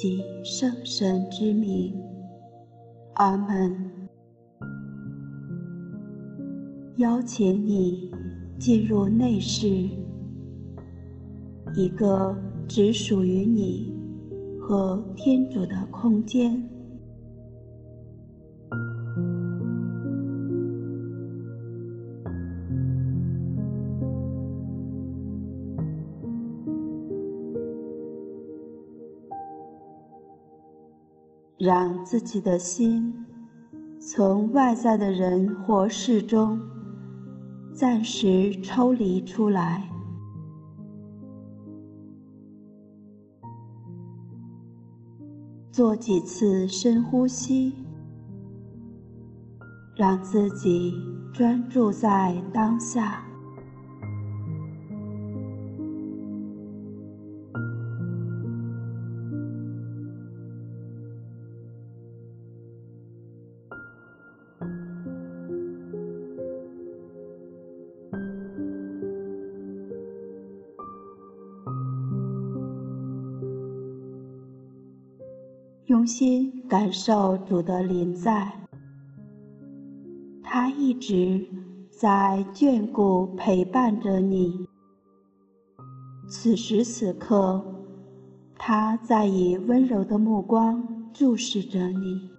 及圣神之名，阿门。邀请你进入内室，一个只属于你和天主的空间。让自己的心从外在的人或事中暂时抽离出来，做几次深呼吸，让自己专注在当下。重新感受主的临在，他一直在眷顾陪伴着你。此时此刻，他在以温柔的目光注视着你。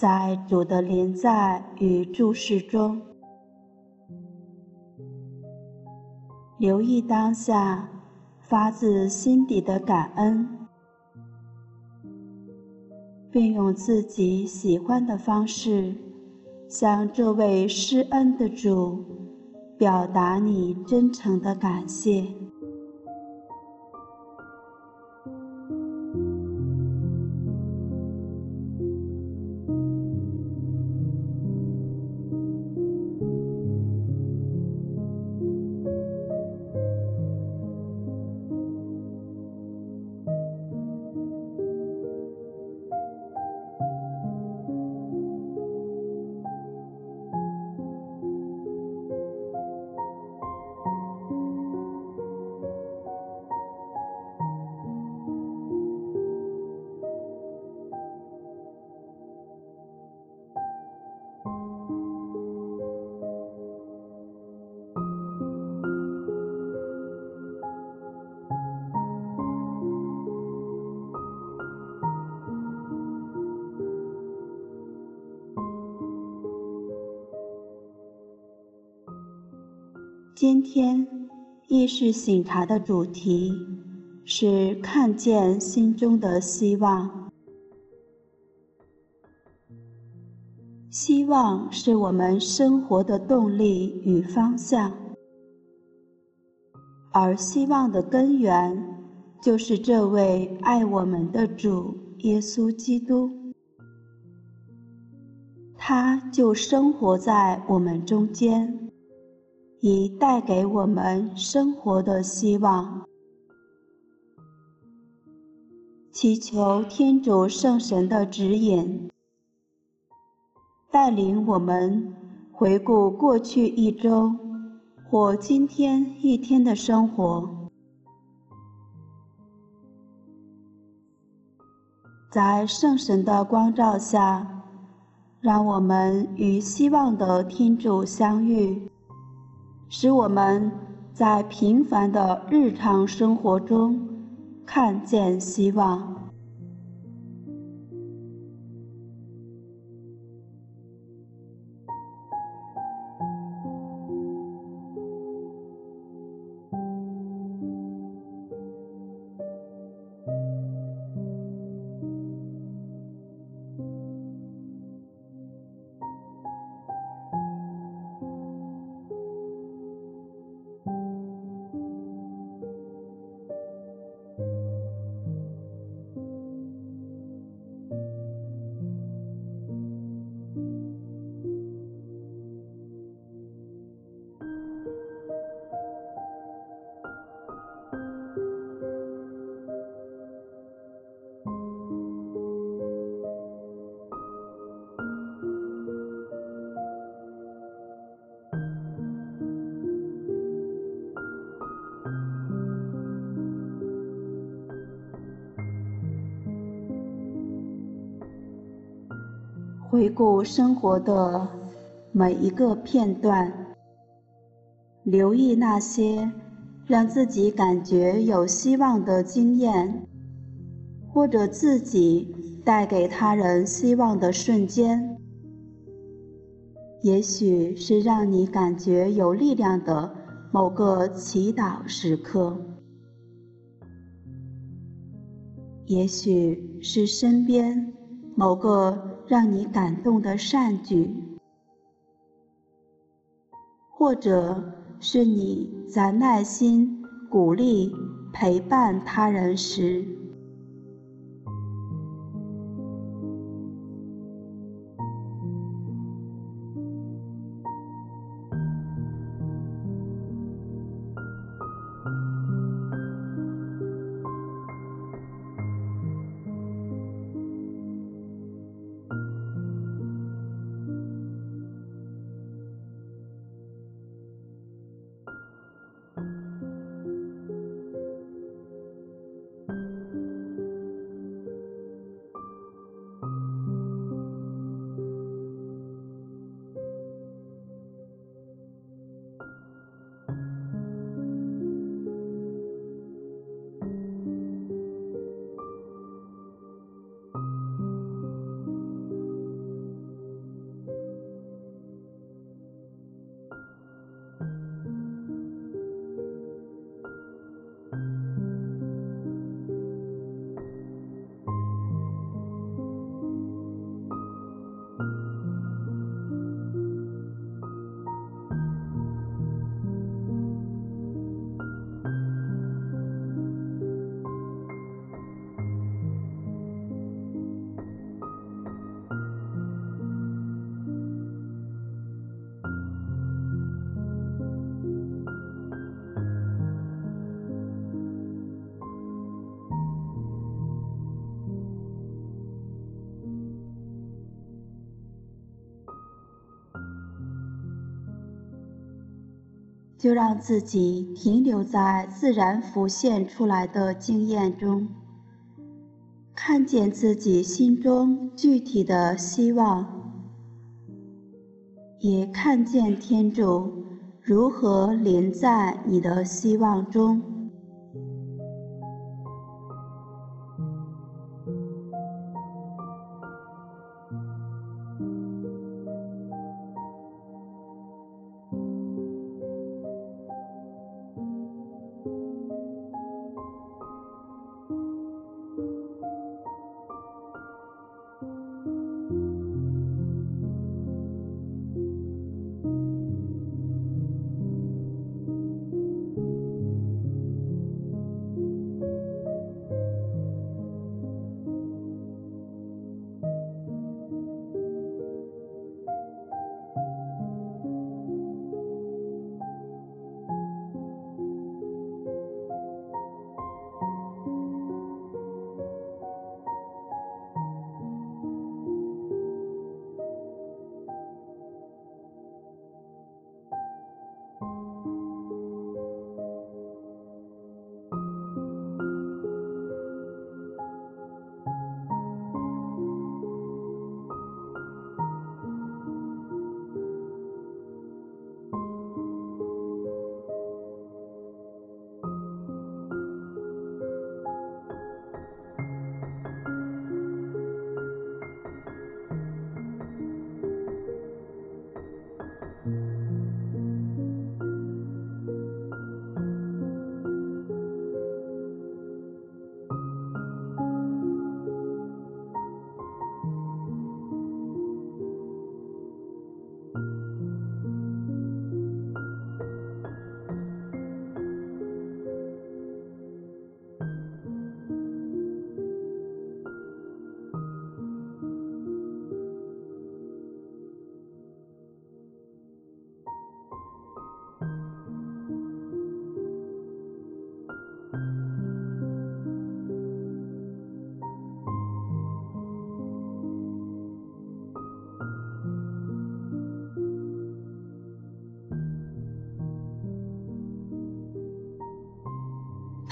在主的临在与注视中，留意当下发自心底的感恩，并用自己喜欢的方式向这位施恩的主表达你真诚的感谢。今天意识醒察的主题是看见心中的希望。希望是我们生活的动力与方向，而希望的根源就是这位爱我们的主耶稣基督，他就生活在我们中间。以带给我们生活的希望，祈求天主圣神的指引，带领我们回顾过去一周或今天一天的生活，在圣神的光照下，让我们与希望的天主相遇。使我们在平凡的日常生活中看见希望。回顾生活的每一个片段，留意那些让自己感觉有希望的经验，或者自己带给他人希望的瞬间。也许是让你感觉有力量的某个祈祷时刻，也许是身边某个让你感动的善举，或者是你在耐心鼓励陪伴他人时。就让自己停留在自然浮现出来的经验中，看见自己心中具体的希望，也看见天主如何临在你的希望中。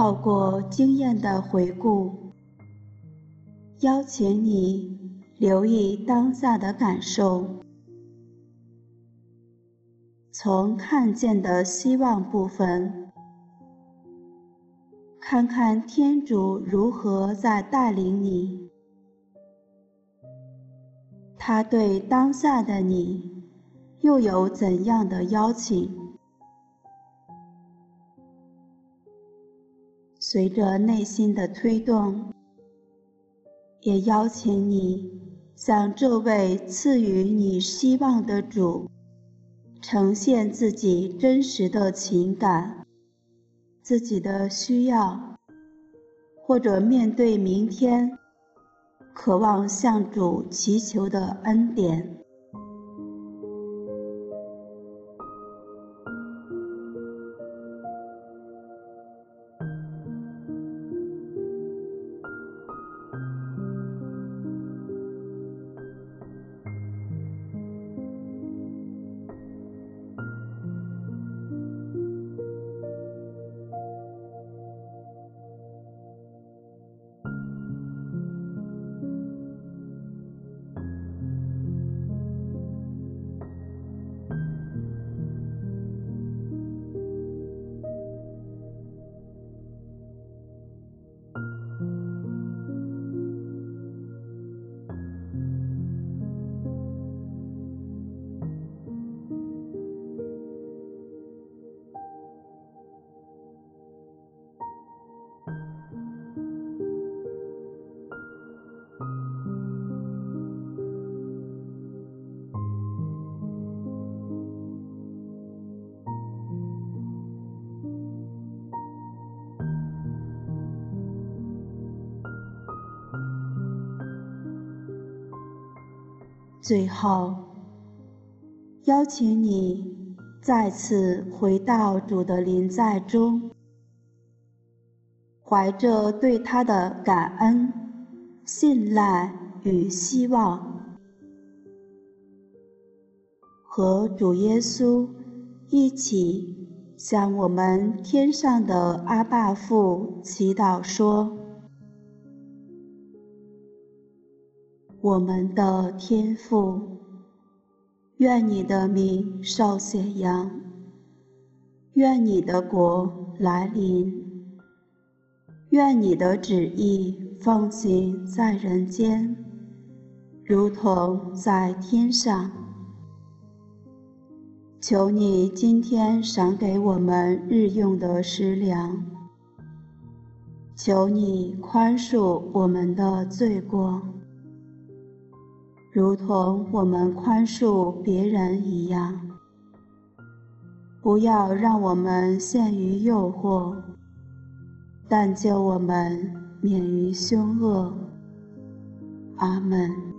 透过经验的回顾，邀请你留意当下的感受，从看见的希望部分，看看天主如何在带领你，他对当下的你又有怎样的邀请？随着内心的推动，也邀请你。向这位赐予你希望的主，呈现自己真实的情感、自己的需要，或者面对明天，渴望向主祈求的恩典。最后，邀请你再次回到主的临在中，怀着对他的感恩、信赖与希望，和主耶稣一起向我们天上的阿爸父祈祷说。我们的天父，愿你的名受显扬，愿你的国来临，愿你的旨意奉行在人间，如同在天上。求你今天赏给我们日用的食粮，求你宽恕我们的罪过。如同我们宽恕别人一样，不要让我们陷于诱惑，但救我们免于凶恶。阿门。